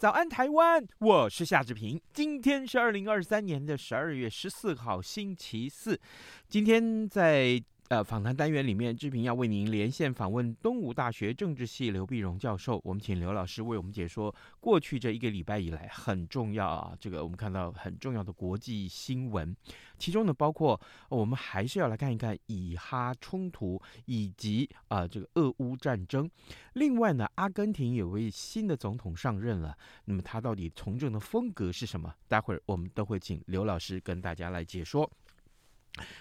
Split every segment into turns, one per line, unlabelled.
早安台湾，我是夏志平。今天是二零二三年的十二月十四号，星期四。今天在。呃，访谈单元里面，志平要为您连线访问东吴大学政治系刘碧荣教授。我们请刘老师为我们解说过去这一个礼拜以来很重要啊，这个我们看到很重要的国际新闻，其中呢包括我们还是要来看一看以哈冲突以及啊、这个俄乌战争。另外呢，阿根廷有位新的总统上任了，那么他到底从政的风格是什么？待会儿我们都会请刘老师跟大家来解说。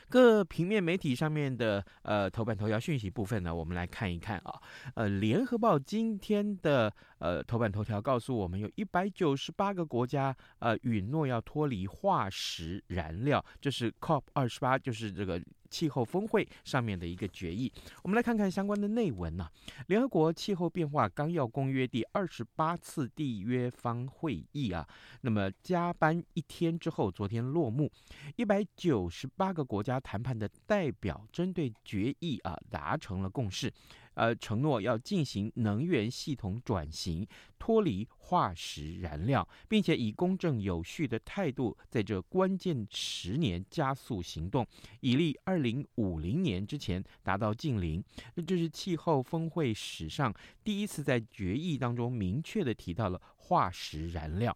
各平面媒体上面的呃头版头条讯息部分呢，我们来看一看啊。呃，联合报今天的呃头版头条告诉我们，有一百九十八个国家呃允诺要脱离化石燃料，就是 COP 二十八，就是这个。气候峰会上面的一个决议，我们来看看相关的内文呢、联合国气候变化纲要公约第二十八次缔约方会议啊，那么加班一天之后，昨天落幕。一百九十八个国家谈判的代表针对决议啊达成了共识。呃，承诺要进行能源系统转型，脱离化石燃料，并且以公正有序的态度，在这关键十年加速行动，以利二零五零年之前达到净零。那这是气候峰会史上第一次在决议当中明确的提到了化石燃料。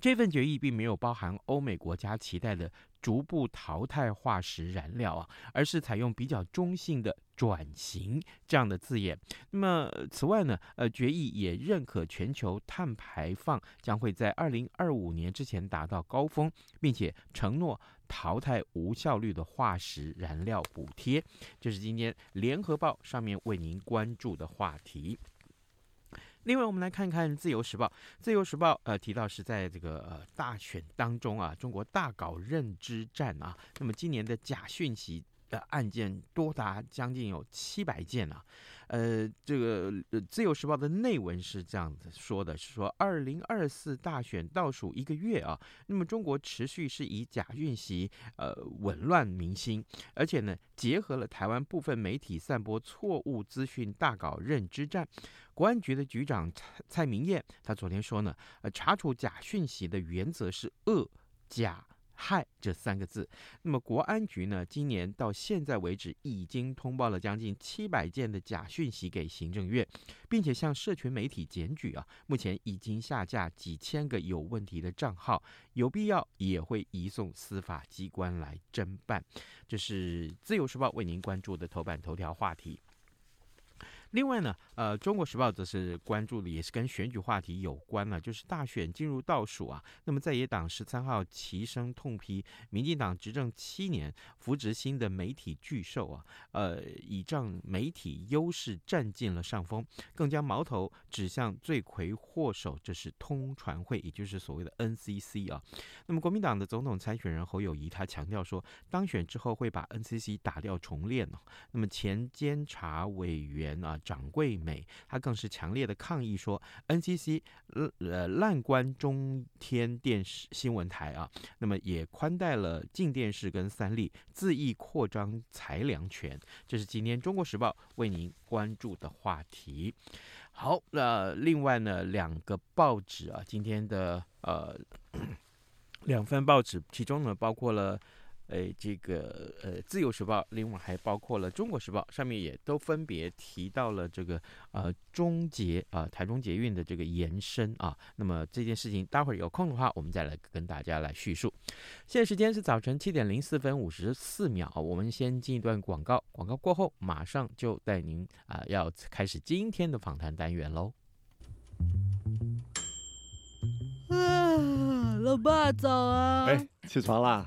这份决议并没有包含欧美国家期待的逐步淘汰化石燃料啊，而是采用比较中性的转型这样的字眼。那么此外呢，呃，决议也认可全球碳排放将会在二零二五年之前达到高峰，并且承诺淘汰无效率的化石燃料补贴。这是今天联合报上面为您关注的话题。另外，我们来看看《自由时报》。《自由时报》呃提到是在这个呃大选当中啊，中国大搞认知战啊。那么今年的假讯息的案件多达将近有七百件啊。呃，这个《自由时报》的内文是这样子说的：是说二零二四大选倒数一个月啊，那么中国持续是以假讯息呃紊乱民心，而且呢，结合了台湾部分媒体散播错误资讯，大搞认知战。国安局的局长蔡蔡明彦，他昨天说呢，呃，查处假讯息的原则是恶、假、害这三个字。那么国安局呢，今年到现在为止，已经通报了将近七百件的假讯息给行政院，并且向社群媒体检举啊，目前已经下架几千个有问题的账号，有必要也会移送司法机关来侦办。这是自由时报为您关注的头版头条话题。另外呢，呃，《中国时报》则是关注的也是跟选举话题有关了，就是大选进入倒数啊。那么在野党十三号齐声痛批，民进党执政七年，扶植新的媒体巨兽啊，呃，倚仗媒体优势占尽了上风，更将矛头指向罪魁祸首，这是通传会，也就是所谓的 NCC 啊。那么国民党的总统参选人侯友谊他强调说，当选之后会把 NCC 打掉重练。那么前监察委员啊。掌柜美，他更是强烈的抗议说，NCC 呃滥关中天电视新闻台啊，那么也宽待了静电视跟三立，恣意扩张裁量权。这是今天《中国时报》为您关注的话题。好，那另外呢，两个报纸啊，今天的呃两份报纸，其中呢包括了。诶，这个呃，《自由时报》另外还包括了《中国时报》，上面也都分别提到了这个呃中捷啊、呃，台中捷运的这个延伸啊。那么这件事情，待会儿有空的话，我们再来跟大家来叙述。现在时间是早晨七点零四分五十四秒，我们先进一段广告，广告过后马上就带您啊、呃，要开始今天的访谈单元喽。啊，
老爸早啊！
哎，起床啦！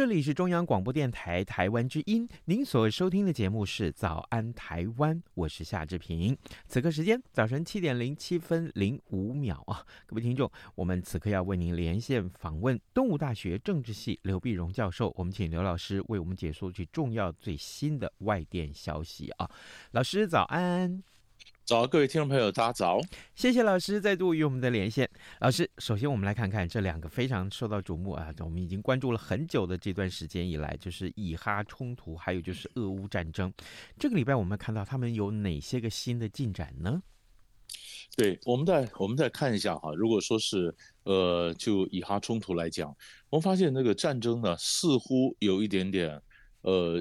这里是中央广播电台台湾之音，您所收听的节目是《早安台湾》，我是夏志平。此刻时间早晨七点零七分零五秒啊，各位听众，我们此刻要为您连线访问东吴大学政治系刘碧荣教授，我们请刘老师为我们解说最重要最新的外电消息啊，老师早安。
早，各位听众朋友，大家早！
谢谢老师再度与我们的连线。老师，首先我们来看看这两个非常受到瞩目啊，我们已经关注了很久的这段时间以来，就是以哈冲突，还有就是俄乌战争。这个礼拜我们看到他们有哪些个新的进展呢？
对，我们再我们再看一下哈，如果说是呃，就以哈冲突来讲，我们发现那个战争呢，似乎有一点点呃。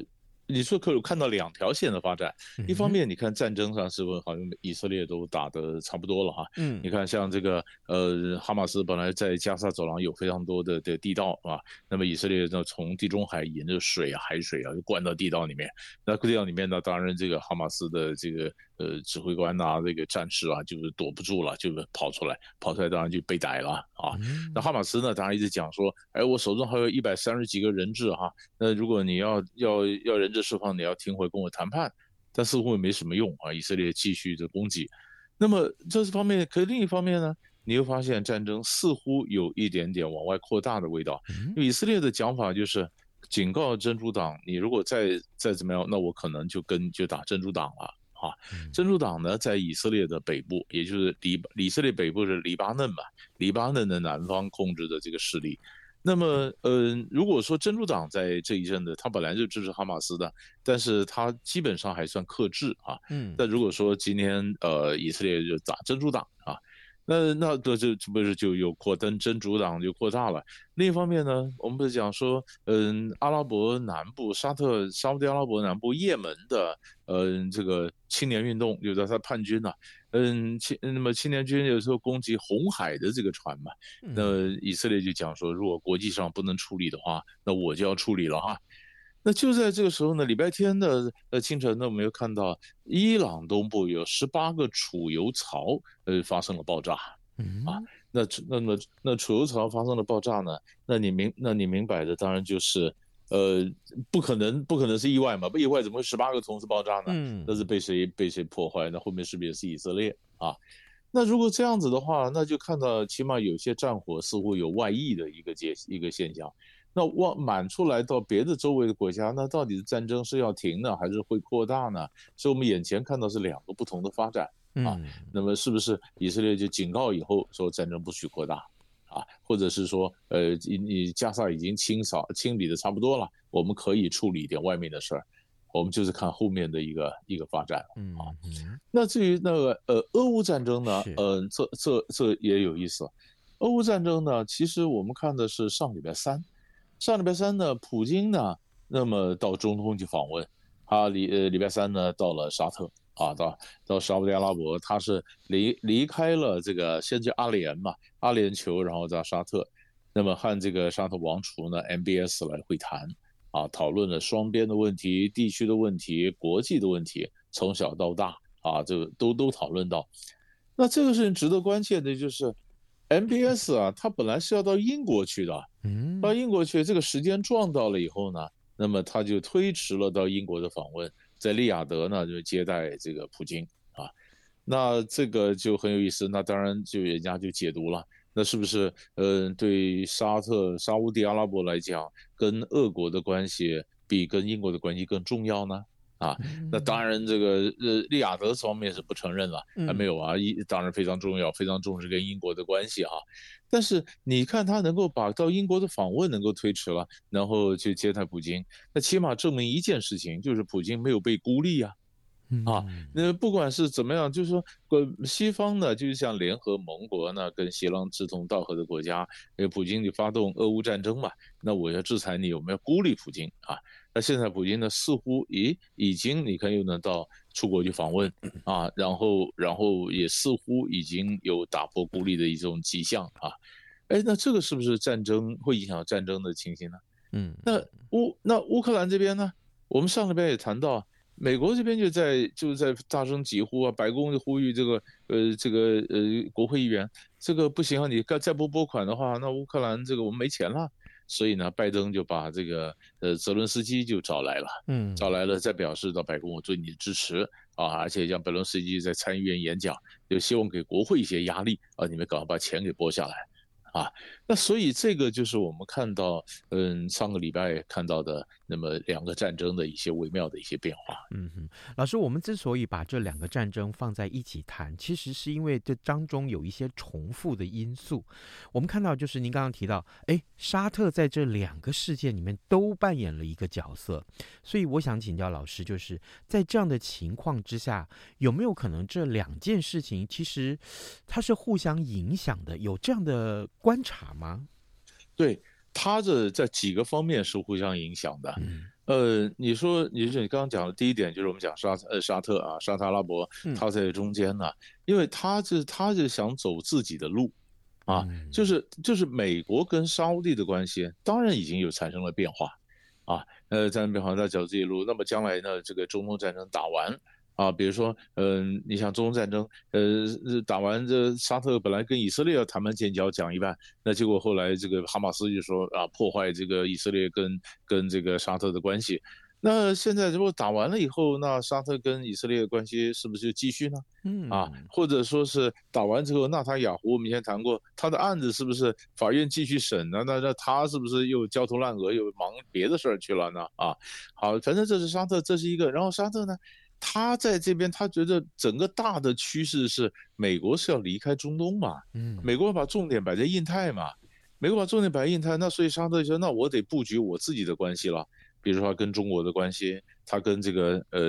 你说可有看到两条线的发展？一方面，你看战争上是不是好像以色列都打得差不多了哈？嗯，你看像这个呃，哈马斯本来在加沙走廊有非常多的的地道啊，那么以色列呢，从地中海沿着水啊，海水啊就灌到地道里面，那地道里面呢，当然这个哈马斯的这个呃指挥官呐，这个战士啊，就是躲不住了，就是跑出来，跑出来当然就被逮了啊。那哈马斯呢，当然一直讲说，哎，我手中还有一百三十几个人质哈，那如果你要要要人质。释放你要停回跟我谈判，但似乎也没什么用啊！以色列继续的攻击，那么这是方面，可是另一方面呢，你又发现战争似乎有一点点往外扩大的味道。因为以色列的讲法就是警告真主党，你如果再再怎么样，那我可能就跟就打真主党了啊！真主党呢，在以色列的北部，也就是黎以色列北部是黎巴嫩嘛，黎巴嫩的南方控制的这个势力。那么，呃，如果说真主党在这一阵子，他本来就支持哈马斯的，但是他基本上还算克制啊。嗯。但如果说今天，呃，以色列就打真主党啊，那那这就不是就有扩增真主党就扩大了。另一方面呢，我们不是讲说，嗯，阿拉伯南部沙特、沙特阿拉伯南部也门的，嗯，这个青年运动，就在他叛军呐、啊。嗯，青那么青年军有时候攻击红海的这个船嘛，那以色列就讲说，如果国际上不能处理的话，那我就要处理了哈。那就在这个时候呢，礼拜天的呃清晨呢，我们又看到伊朗东部有十八个储油槽呃发生了爆炸，啊，那那么那储油槽发生了爆炸呢，那你明那你明摆的当然就是。呃，不可能，不可能是意外嘛？不意外怎么会十八个同时爆炸呢？嗯，那是被谁被谁破坏？那后面是不是也是以色列啊？那如果这样子的话，那就看到起码有些战火似乎有外溢的一个结一个现象。那往满出来到别的周围的国家，那到底是战争是要停呢，还是会扩大呢？所以我们眼前看到是两个不同的发展啊。嗯，那么是不是以色列就警告以后说战争不许扩大？啊，或者是说，呃，你你加萨已经清扫清理的差不多了，我们可以处理一点外面的事儿，我们就是看后面的一个一个发展啊。那至于那个呃俄乌战争呢，呃，这这这也有意思。俄乌战争呢，其实我们看的是上礼拜三，上礼拜三呢，普京呢，那么到中东去访问，他礼呃礼拜三呢到了沙特啊，到到沙乌地阿拉伯，他是离离开了这个先去阿联嘛，阿联酋，然后到沙特，那么和这个沙特王储呢 MBS 来会谈啊，讨论了双边的问题、地区的问题、国际的问题，从小到大啊，这个都都讨论到。那这个事情值得关切的就是。MBS 啊，他本来是要到英国去的，嗯，到英国去，这个时间撞到了以后呢，那么他就推迟了到英国的访问，在利雅得呢就接待这个普京啊，那这个就很有意思，那当然就人家就解读了，那是不是呃对沙特沙乌地阿拉伯来讲，跟俄国的关系比跟英国的关系更重要呢？啊，那当然，这个呃，利雅得方面是不承认了，还没有啊，一当然非常重要，非常重视跟英国的关系哈。但是你看他能够把到英国的访问能够推迟了，然后去接待普京，那起码证明一件事情，就是普京没有被孤立呀。啊，那不管是怎么样，就是说，呃，西方呢，就是像联合盟国呢，跟西方志同道合的国家，因为普京你发动俄乌战争嘛，那我要制裁你，我们要孤立普京啊？那现在普京呢，似乎咦，已经你看又能到出国去访问 啊，然后然后也似乎已经有打破孤立的一种迹象啊，哎，那这个是不是战争会影响战争的情形呢？嗯，那乌那乌克兰这边呢，我们上礼拜也谈到。美国这边就在就在大声疾呼啊，白宫就呼吁这个呃这个呃国会议员，这个不行啊，你再不拨款的话，那乌克兰这个我们没钱了。所以呢，拜登就把这个呃泽伦斯基就找来了，嗯，找来了，再表示到白宫我对你的支持。啊，而且让泽伦斯基在参议院演讲，就希望给国会一些压力啊，你们赶快把钱给拨下来。啊，那所以这个就是我们看到，嗯，上个礼拜看到的那么两个战争的一些微妙的一些变化。
嗯哼，老师，我们之所以把这两个战争放在一起谈，其实是因为这当中有一些重复的因素。我们看到，就是您刚刚提到，哎，沙特在这两个事件里面都扮演了一个角色。所以我想请教老师，就是在这样的情况之下，有没有可能这两件事情其实它是互相影响的？有这样的？观察吗？
对，他这在几个方面是互相影响的。嗯、呃，你说，你说你刚刚讲的第一点就是我们讲沙呃沙特啊，沙特阿拉伯，他在中间呢，嗯、因为他是他是想走自己的路，啊，嗯、就是就是美国跟沙乌地的关系，当然已经有产生了变化，啊，呃，在变化在走自己的路，那么将来呢，这个中东战争打完。啊，比如说，嗯、呃，你像中东战争，呃，打完这沙特本来跟以色列要谈判建交讲一半，那结果后来这个哈马斯就说啊，破坏这个以色列跟跟这个沙特的关系。那现在如果打完了以后，那沙特跟以色列的关系是不是就继续呢？嗯，啊，或者说是打完之后，纳塔雅胡我们以前谈过，他的案子是不是法院继续审呢？那那他是不是又焦头烂额，又忙别的事儿去了呢？啊，好，反正这是沙特，这是一个，然后沙特呢？他在这边，他觉得整个大的趋势是美国是要离开中东嘛，嗯，美国把重点摆在印太嘛，美国把重点摆在印太，那所以沙特就说，那我得布局我自己的关系了，比如说他跟中国的关系，他跟这个呃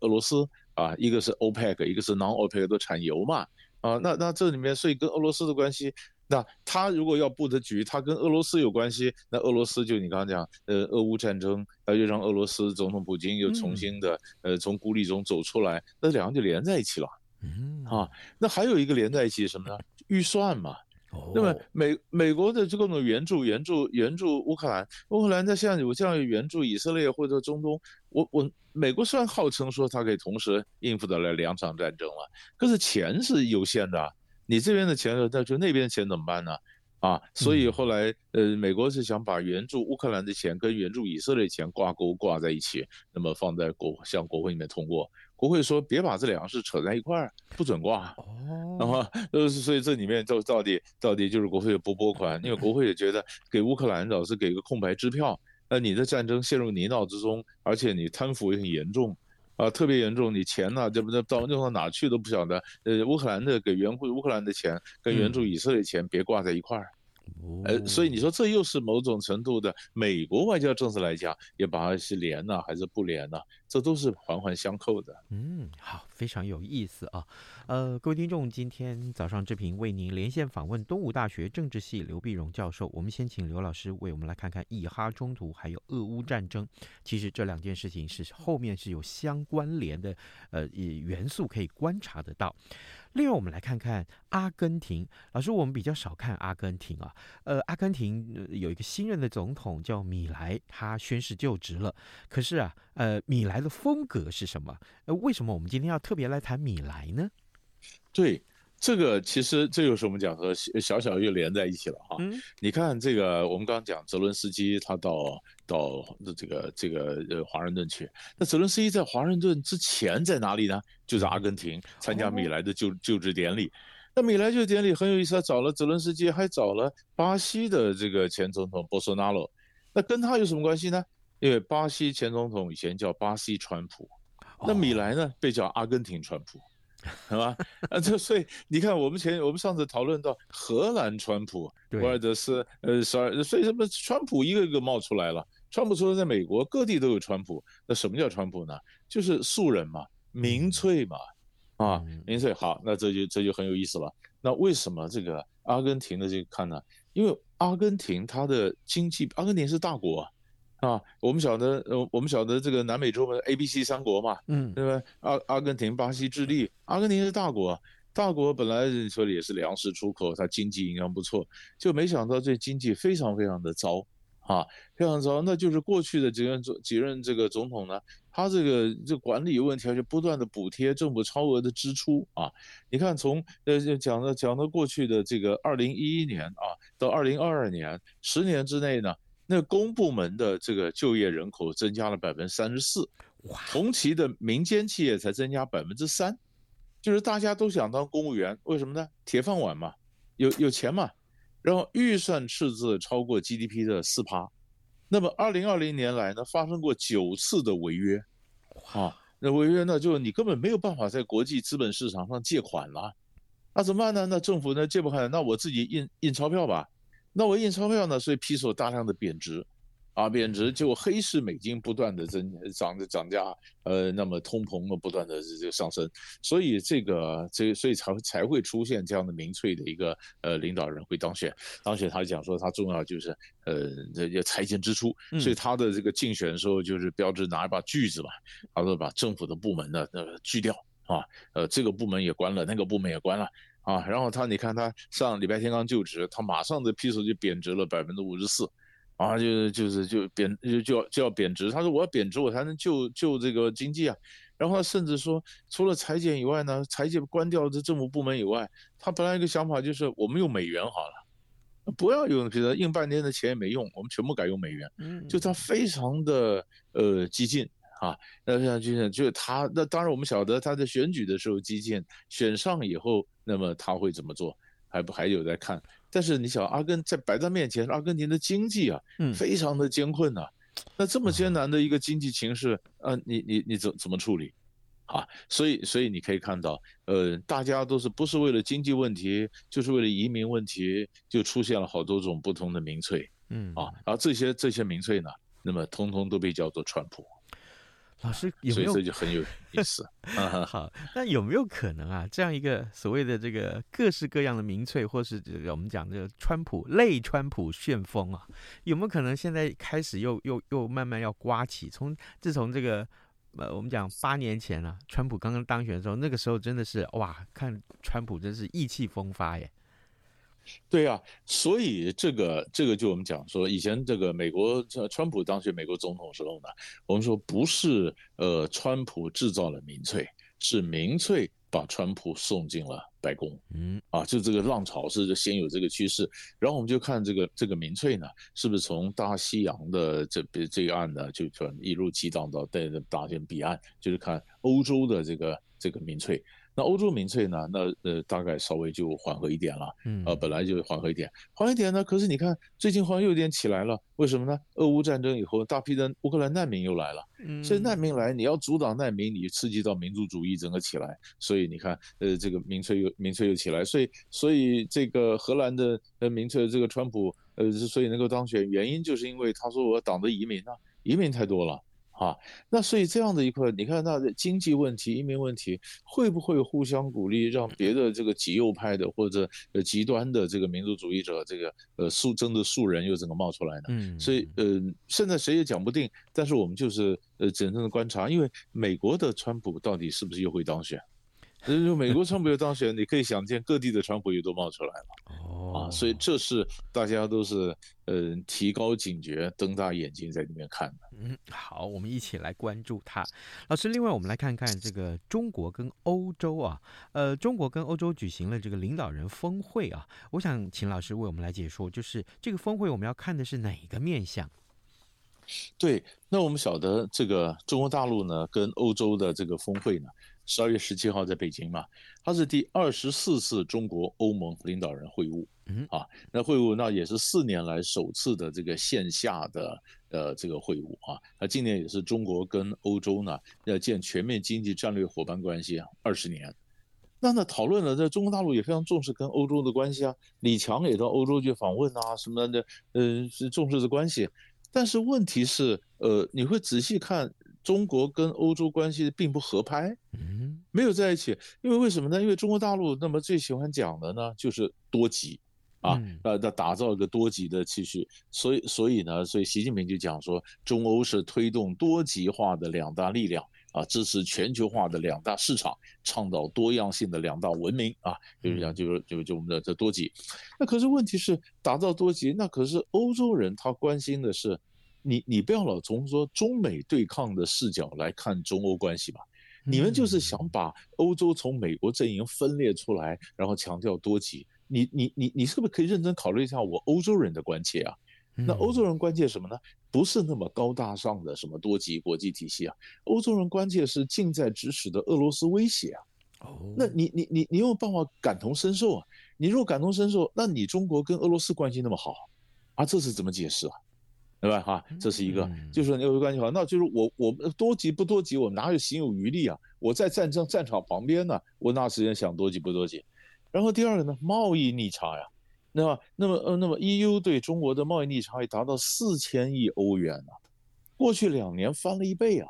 俄罗斯啊，一个是 OPEC，一个是 non-OPEC 都产油嘛，啊，那那这里面所以跟俄罗斯的关系。那他如果要布的局，他跟俄罗斯有关系，那俄罗斯就你刚刚讲，呃，俄乌战争，那就让俄罗斯总统普京又重新的，嗯、呃，从孤立中走出来，那两个就连在一起了，嗯，啊，那还有一个连在一起什么呢？预算嘛，哦、那么美美国的这种援助援助援助乌克兰，乌克兰在现在有这样援助以色列或者中东，我我美国虽然号称说它可以同时应付得了两场战争了，可是钱是有限的。你这边的钱，那就那边的钱怎么办呢？啊，所以后来，呃，美国是想把援助乌克兰的钱跟援助以色列钱挂钩挂在一起，那么放在国向国会里面通过，国会说别把这两个事扯在一块儿，不准挂。哦，然后 呃，所以这里面就到底到底就是国会不拨款，因为国会也觉得给乌克兰老是给个空白支票，那你的战争陷入泥淖之中，而且你贪腐也很严重。啊，特别严重，你钱呢，这不这到用到哪去都不晓得。呃，乌克兰的给援助乌克兰的钱跟援助以色列钱别挂在一块儿。呃，所以你说这又是某种程度的美国外交政策来讲，也把它是连呢还是不连呢？这都是环环相扣的。
嗯，好，非常有意思啊。呃，各位听众，今天早上志平为您连线访问东吴大学政治系刘碧荣教授。我们先请刘老师为我们来看看以哈冲突还有俄乌战争。其实这两件事情是后面是有相关联的，呃，元素可以观察得到。另外，我们来看看阿根廷。老师，我们比较少看阿根廷啊。呃，阿根廷有一个新任的总统叫米莱，他宣誓就职了。可是啊，呃，米莱的风格是什么？呃，为什么我们今天要特别来谈米莱呢？
对。这个其实这就是我们讲和小小又连在一起了哈。嗯，你看这个，我们刚刚讲泽伦斯基他到到这个这个呃华盛顿去，那泽伦斯基在华盛顿之前在哪里呢？就在阿根廷参加米莱的就就职典礼。那米莱就职典礼很有意思，他找了泽伦斯基，还找了巴西的这个前总统波索纳罗。那跟他有什么关系呢？因为巴西前总统以前叫巴西川普，那米莱呢被叫阿根廷川普。是吧？啊，这所以你看，我们前我们上次讨论到荷兰川普、博尔德斯，呃，十二，所以什么川普一个一个冒出来了。川普除了在美国各地都有川普，那什么叫川普呢？就是素人嘛，民粹嘛，啊，民粹。好，那这就这就很有意思了。那为什么这个阿根廷的这个看呢？因为阿根廷它的经济，阿根廷是大国。啊，我们晓得，呃，我们晓得这个南美洲的 A、B、C 三国嘛，嗯，对吧？阿阿根廷、巴西、智利，阿根廷是大国，大国本来说的也是粮食出口，它经济应该不错，就没想到这经济非常非常的糟，啊，非常糟。那就是过去的几任总几任这个总统呢，他这个这管理有问题，而且不断的补贴政府超额的支出啊。你看从呃讲的讲到过去的这个二零一一年啊，到二零二二年，十年之内呢。那公部门的这个就业人口增加了百分之三十四，同期的民间企业才增加百分之三，就是大家都想当公务员，为什么呢？铁饭碗嘛，有有钱嘛，然后预算赤字超过 GDP 的四趴，那么二零二零年来呢，发生过九次的违约，啊，那违约呢，就你根本没有办法在国际资本市场上借款了，那怎么办呢？那政府呢借不开，那我自己印印钞票吧。那我印钞票呢，所以披索大量的贬值，啊，贬值结果黑市美金不断的增涨的涨价，呃，那么通膨呢不断的这个上升，所以这个这所以才会才会出现这样的民粹的一个呃领导人会当选，当选他讲说他重要就是呃这些财政支出，所以他的这个竞选的时候就是标志拿一把锯子嘛，他说把政府的部门呢那个锯掉啊，呃这个部门也关了，那个部门也关了。啊，然后他，你看他上礼拜天刚就职，他马上的披索就贬值了百分之五十四，啊，就是就是就贬就就要就要贬值。他说我要贬值，我才能救救这个经济啊。然后他甚至说，除了裁减以外呢，裁减关掉这政府部门以外，他本来一个想法就是我们用美元好了，不要用，比如说印半天的钱也没用，我们全部改用美元。嗯，就他非常的呃激进。啊，那像就是就是他，那当然我们晓得他在选举的时候激进，选上以后，那么他会怎么做，还不还有在看。但是你想，阿根在摆在面前，阿根廷的经济啊，非常的艰困呐、啊。那这么艰难的一个经济形势，啊，你你你怎怎么处理？啊，所以所以你可以看到，呃，大家都是不是为了经济问题，就是为了移民问题，就出现了好多种不同的民粹。嗯，啊，而这些这些民粹呢，那么通通都被叫做川普。
老师有没有？
所以这就很有意思。
好，那有没有可能啊？这样一个所谓的这个各式各样的民粹，或是这个我们讲这个川普类川普旋风啊，有没有可能现在开始又又又慢慢要刮起？从自从这个呃，我们讲八年前啊，川普刚刚当选的时候，那个时候真的是哇，看川普真是意气风发耶。
对呀、啊，所以这个这个就我们讲说，以前这个美国川普当选美国总统的时候呢，我们说不是呃川普制造了民粹，是民粹把川普送进了白宫。嗯，啊，就这个浪潮是先有这个趋势，然后我们就看这个这个民粹呢，是不是从大西洋的这边这个岸呢，就转一路激荡到带着大西彼岸，就是看欧洲的这个这个民粹。那欧洲民粹呢？那呃，大概稍微就缓和一点了。嗯，呃，本来就缓和一点，缓和一点呢。可是你看，最近好像又有点起来了。为什么呢？俄乌战争以后，大批的乌克兰难民又来了。嗯，所以难民来，你要阻挡难民，你刺激到民族主义整个起来。所以你看，呃，这个民粹又民粹又起来。所以，所以这个荷兰的呃民粹这个川普，呃，之所以能够当选，原因就是因为他说我党的移民啊，移民太多了。啊，那所以这样的一块，你看那经济问题、移民问题，会不会互相鼓励，让别的这个极右派的或者呃极端的这个民族主义者，这个呃素真的素人又怎么冒出来呢？嗯，所以呃，现在谁也讲不定。但是我们就是呃，谨慎的观察，因为美国的川普到底是不是又会当选？就美国川普又当选，你可以想见各地的川普又都冒出来了。哦，啊，所以这是大家都是呃提高警觉、瞪大眼睛在里面看的。
嗯，好，我们一起来关注它。老师，另外我们来看看这个中国跟欧洲啊，呃，中国跟欧洲举行了这个领导人峰会啊，我想请老师为我们来解说，就是这个峰会我们要看的是哪个面向？
对，那我们晓得这个中国大陆呢跟欧洲的这个峰会呢。十二月十七号在北京嘛，它是第二十四次中国欧盟领导人会晤，嗯啊，那会晤那也是四年来首次的这个线下的呃这个会晤啊，那今年也是中国跟欧洲呢要建全面经济战略伙伴关系啊二十年，那那讨论了在中国大陆也非常重视跟欧洲的关系啊，李强也到欧洲去访问啊什么的，呃是重视的关系，但是问题是呃你会仔细看。中国跟欧洲关系并不合拍，嗯，没有在一起，因为为什么呢？因为中国大陆那么最喜欢讲的呢，就是多极，啊，呃，要打造一个多极的秩序，所以，所以呢，所以习近平就讲说，中欧是推动多极化的两大力量，啊，支持全球化的两大市场，倡导多样性的两大文明，啊，就是讲，就是就就我们的这多极，那可是问题是打造多极，那可是欧洲人他关心的是。你你不要老从说中美对抗的视角来看中欧关系吧，你们就是想把欧洲从美国阵营分裂出来，然后强调多极。你你你你是不是可以认真考虑一下我欧洲人的关切啊？那欧洲人关切什么呢？不是那么高大上的什么多极国际体系啊，欧洲人关切是近在咫尺的俄罗斯威胁啊。哦，那你你你你有办法感同身受啊？你如果感同身受，那你中国跟俄罗斯关系那么好啊，这是怎么解释啊？对吧？哈，这是一个，就是说你有关系好，那就是我我们多急不多急，我哪有心有余力啊？我在战争战场旁边呢，我哪时间想多急不多急？然后第二个呢，贸易逆差呀，那么那么呃那么 EU 对中国的贸易逆差也达到四千亿欧元啊，过去两年翻了一倍啊。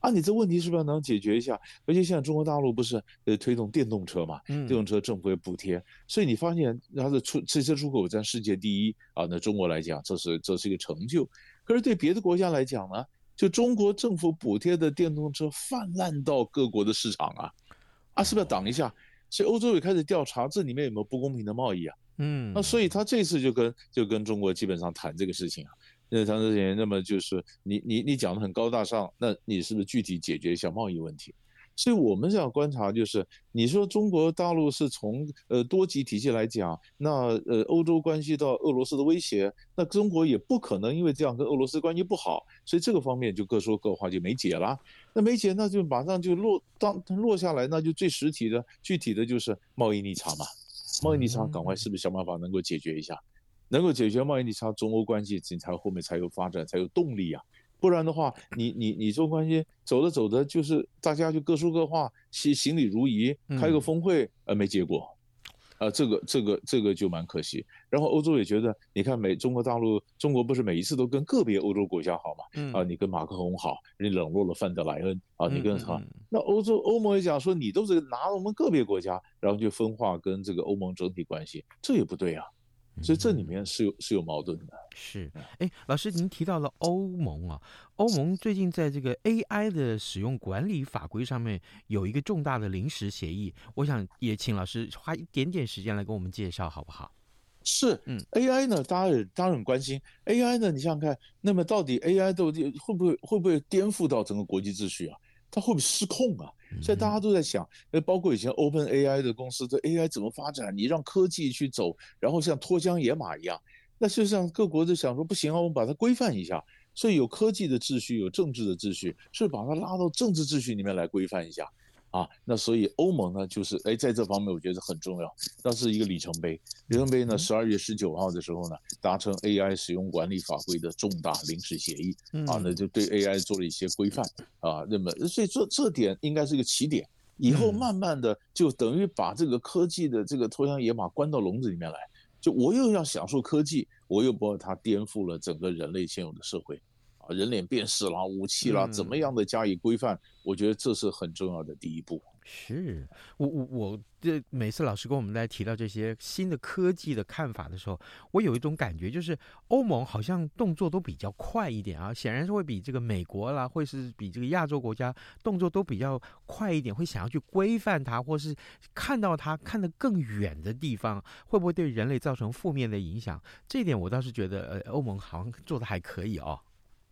啊，你这问题是不是能解决一下？而且现在中国大陆不是呃推动电动车嘛，电动车政府也补贴，所以你发现它的出汽车出口占世界第一啊。那中国来讲，这是这是一个成就。可是对别的国家来讲呢，就中国政府补贴的电动车泛滥到各国的市场啊，啊，是不是要挡一下？所以欧洲也开始调查这里面有没有不公平的贸易啊？嗯，那所以他这次就跟就跟中国基本上谈这个事情啊。那长时间，那么就是你你你讲的很高大上，那你是不是具体解决一下贸易问题？所以我们要观察，就是你说中国大陆是从呃多极体系来讲，那呃欧洲关系到俄罗斯的威胁，那中国也不可能因为这样跟俄罗斯关系不好，所以这个方面就各说各话就没解了。那没解，那就马上就落当落下来，那就最实体的具体的就是贸易逆差嘛，贸易逆差赶快是不是想办法能够解决一下？能够解决贸易逆差，中欧关系你才后面才有发展，才有动力啊！不然的话，你你你中欧关系走着走着，就是大家就各说各话，行行礼如仪，开个峰会，呃，没结果，啊，这个这个这个就蛮可惜。然后欧洲也觉得，你看美中国大陆，中国不是每一次都跟个别欧洲国家好嘛？啊，你跟马克龙好，你冷落了范德莱恩啊，你跟他，那欧洲欧盟也讲说，你都是拿我们个别国家，然后就分化跟这个欧盟整体关系，这也不对啊。所以这里面是有是有矛盾的。
是，哎，老师，您提到了欧盟啊，欧盟最近在这个 AI 的使用管理法规上面有一个重大的临时协议，我想也请老师花一点点时间来给我们介绍，好不好？
是，嗯，AI 呢，大家也当然很关心 AI 呢，你想想看，那么到底 AI 到底会不会会不会颠覆到整个国际秩序啊？它会不会失控啊？现在大家都在想，呃，包括以前 Open AI 的公司，这 AI 怎么发展？你让科技去走，然后像脱缰野马一样，那实际上各国都想说不行啊，我们把它规范一下。所以有科技的秩序，有政治的秩序，是把它拉到政治秩序里面来规范一下。啊，那所以欧盟呢，就是哎，在这方面我觉得很重要，那是一个里程碑。里程碑呢，十二月十九号的时候呢，达成 AI 使用管理法规的重大临时协议，啊，那就对 AI 做了一些规范啊。那么，所以这这点应该是一个起点，以后慢慢的就等于把这个科技的这个脱缰野马关到笼子里面来，就我又要享受科技，我又不怕它颠覆了整个人类现有的社会。人脸辨识啦、武器啦，怎么样的加以规范？嗯、我觉得这是很重要的第一步。
是我我我这每次老师跟我们在提到这些新的科技的看法的时候，我有一种感觉，就是欧盟好像动作都比较快一点啊，显然是会比这个美国啦，或是比这个亚洲国家动作都比较快一点，会想要去规范它，或是看到它看得更远的地方，会不会对人类造成负面的影响？这一点我倒是觉得，呃，欧盟好像做的还可以哦。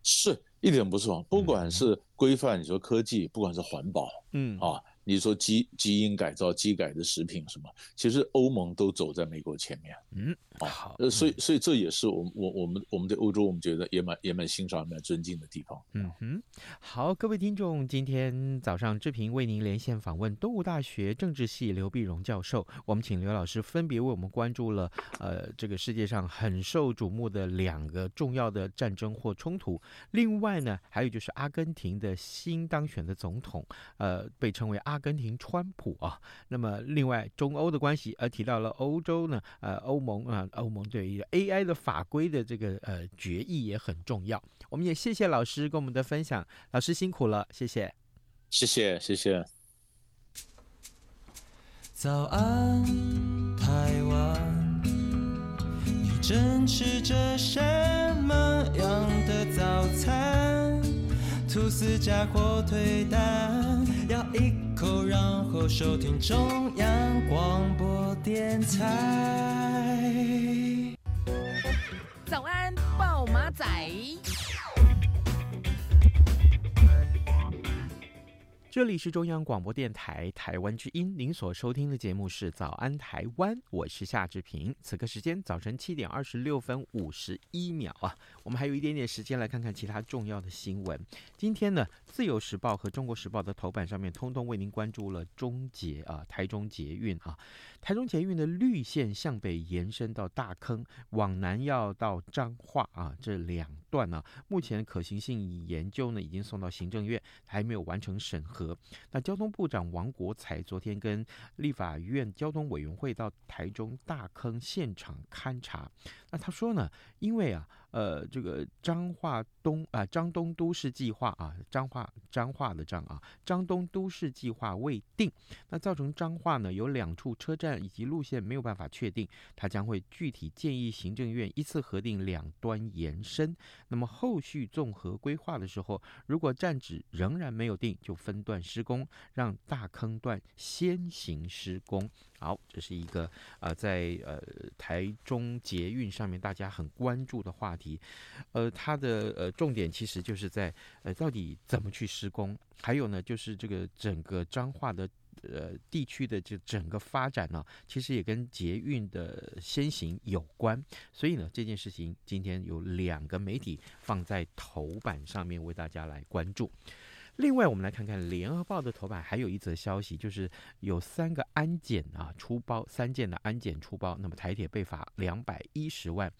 是一点不错，不管是规范，你说科技，不管是环保，嗯啊。你说基基因改造、基改的食品什么，其实欧盟都走在美国前面。嗯，好，呃，所以所以这也是我我我们我们对欧洲，我们觉得也蛮也蛮欣赏、蛮尊敬的地方。
嗯哼，好，各位听众，今天早上志平为您连线访问东吴大学政治系刘碧荣教授，我们请刘老师分别为我们关注了呃这个世界上很受瞩目的两个重要的战争或冲突，另外呢还有就是阿根廷的新当选的总统，呃被称为阿。阿根廷川普啊，那么另外中欧的关系，而提到了欧洲呢，呃，欧盟啊，欧盟对于 AI 的法规的这个呃决议也很重要。我们也谢谢老师跟我们的分享，老师辛苦了，谢谢，
谢谢，谢谢。
早安，台湾，你正吃着什么样的早餐？吐司加火腿蛋，咬一口，然后收听中央广播电台。
早安，报马仔。
这里是中央广播电台台湾之音，您所收听的节目是《早安台湾》，我是夏志平。此刻时间早晨七点二十六分五十一秒啊，我们还有一点点时间来看看其他重要的新闻。今天呢，《自由时报》和《中国时报》的头版上面通通为您关注了中捷啊，台中捷运啊。台中捷运的绿线向北延伸到大坑，往南要到彰化啊，这两段呢、目前可行性研究呢已经送到行政院，还没有完成审核。那交通部长王国才昨天跟立法院交通委员会到台中大坑现场勘察，那他说呢，因为啊。呃，这个彰化东啊，彰东都市计划啊，彰化彰化的彰啊，彰东都市计划未定，那造成彰化呢有两处车站以及路线没有办法确定，他将会具体建议行政院一次核定两端延伸，那么后续综合规划的时候，如果站址仍然没有定，就分段施工，让大坑段先行施工。好，这是一个呃，在呃台中捷运上面大家很关注的话题，呃，它的呃重点其实就是在呃到底怎么去施工，还有呢就是这个整个彰化的呃地区的这整个发展呢，其实也跟捷运的先行有关，所以呢这件事情今天有两个媒体放在头版上面为大家来关注。另外，我们来看看《联合报》的头版，还有一则消息，就是有三个安检啊出包，三件的安检出包，那么台铁被罚两百一十万。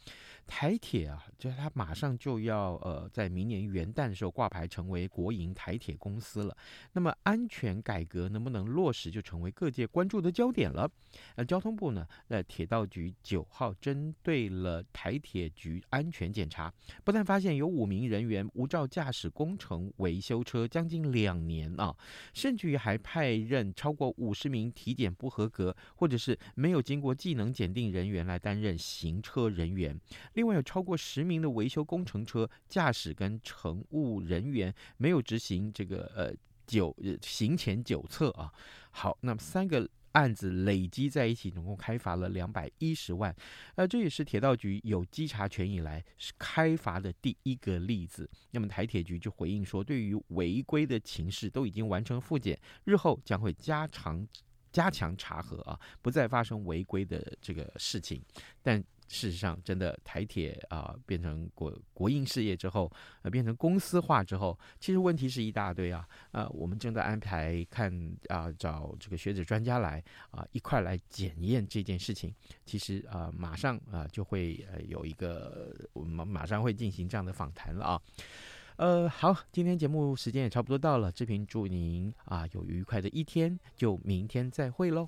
台铁啊，就是它马上就要呃，在明年元旦的时候挂牌成为国营台铁公司了。那么安全改革能不能落实，就成为各界关注的焦点了。呃，交通部呢，呃，铁道局九号针对了台铁局安全检查，不但发现有五名人员无照驾驶工程维修车将近两年啊，甚至于还派任超过五十名体检不合格或者是没有经过技能检定人员来担任行车人员。另外有超过十名的维修工程车驾驶跟乘务人员没有执行这个呃酒行前九测啊。好，那么三个案子累积在一起，总共开罚了两百一十万。那，这也是铁道局有稽查权以来是开罚的第一个例子。那么台铁局就回应说，对于违规的情势都已经完成复检，日后将会加长加强查核啊，不再发生违规的这个事情。但事实上，真的台铁啊、变成国国营事业之后，呃变成公司化之后，其实问题是一大堆啊。呃，我们正在安排看啊、找这个学者专家来啊、一块来检验这件事情。其实啊、马上啊、就会呃有一个我们马上会进行这样的访谈了啊。呃，好，今天节目时间也差不多到了，志平祝您啊、有愉快的一天，就明天再会喽。